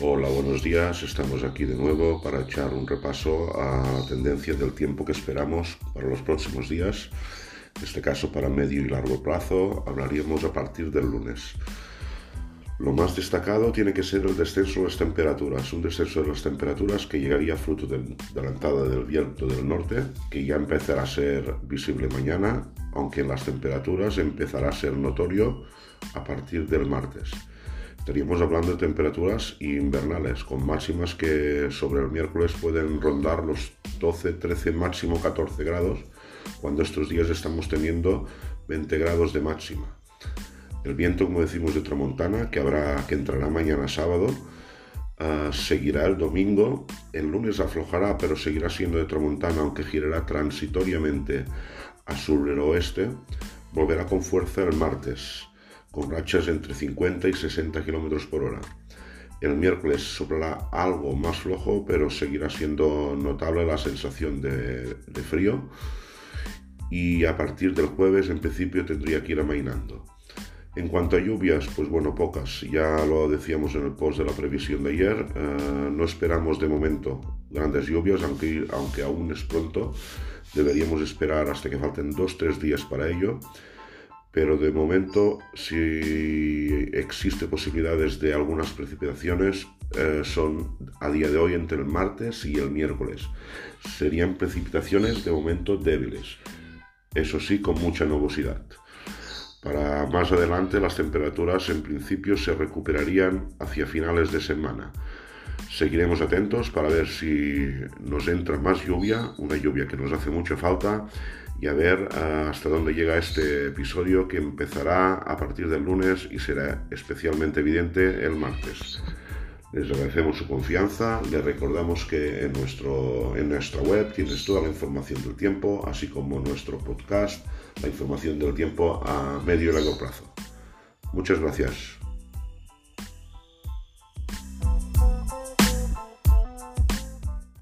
buenos días. Estamos aquí de nuevo para echar un repaso a la tendencia del tiempo que esperamos para los próximos días. En este caso, para medio y largo plazo, hablaríamos a partir del lunes. Lo más destacado tiene que ser el descenso de las temperaturas, un descenso de las temperaturas que llegaría fruto de, la entrada del viento del norte, que ya empezará a ser visible mañana, aunque en las temperaturas empezará a ser notorio a partir del martes. Estaríamos hablando de temperaturas invernales, con máximas que sobre el miércoles pueden rondar los 12, 13, máximo 14 grados, cuando estos días estamos teniendo 20 grados de máxima. El viento, como decimos, de tramontana, que, habrá, que entrará mañana sábado, ah, seguirá el domingo. El lunes aflojará, pero seguirá siendo de tramontana, aunque girará transitoriamente a sur-oeste. Volverá con fuerza el martes, con rachas entre 50 y 60 km por hora. El miércoles soplará algo más flojo, pero seguirá siendo notable la sensación de, frío. Y a partir del jueves, en principio, tendría que ir amainando. En cuanto a lluvias, pues bueno, pocas. Ya lo decíamos en el post de la previsión de ayer. Eh, no esperamos de momento grandes lluvias, aunque, aún es pronto. Deberíamos esperar hasta que falten dos, tres días para ello. Pero de momento, si existe posibilidades de algunas precipitaciones, eh, son a día de hoy entre el martes y el miércoles. Serían precipitaciones de momento débiles. Eso sí, con mucha nubosidad. Para más adelante las temperaturas en principio se recuperarían hacia finales de semana. Seguiremos atentos para ver si nos entra más lluvia, una lluvia que nos hace mucha falta, y a ver ah, hasta dónde llega este episodio que empezará a partir del lunes y será especialmente evidente el martes. Les agradecemos su confianza, les recordamos que en, nuestro, en nuestra web tienes toda la información del tiempo, así como nuestro podcast, la información del tiempo a medio y largo plazo. Muchas gracias.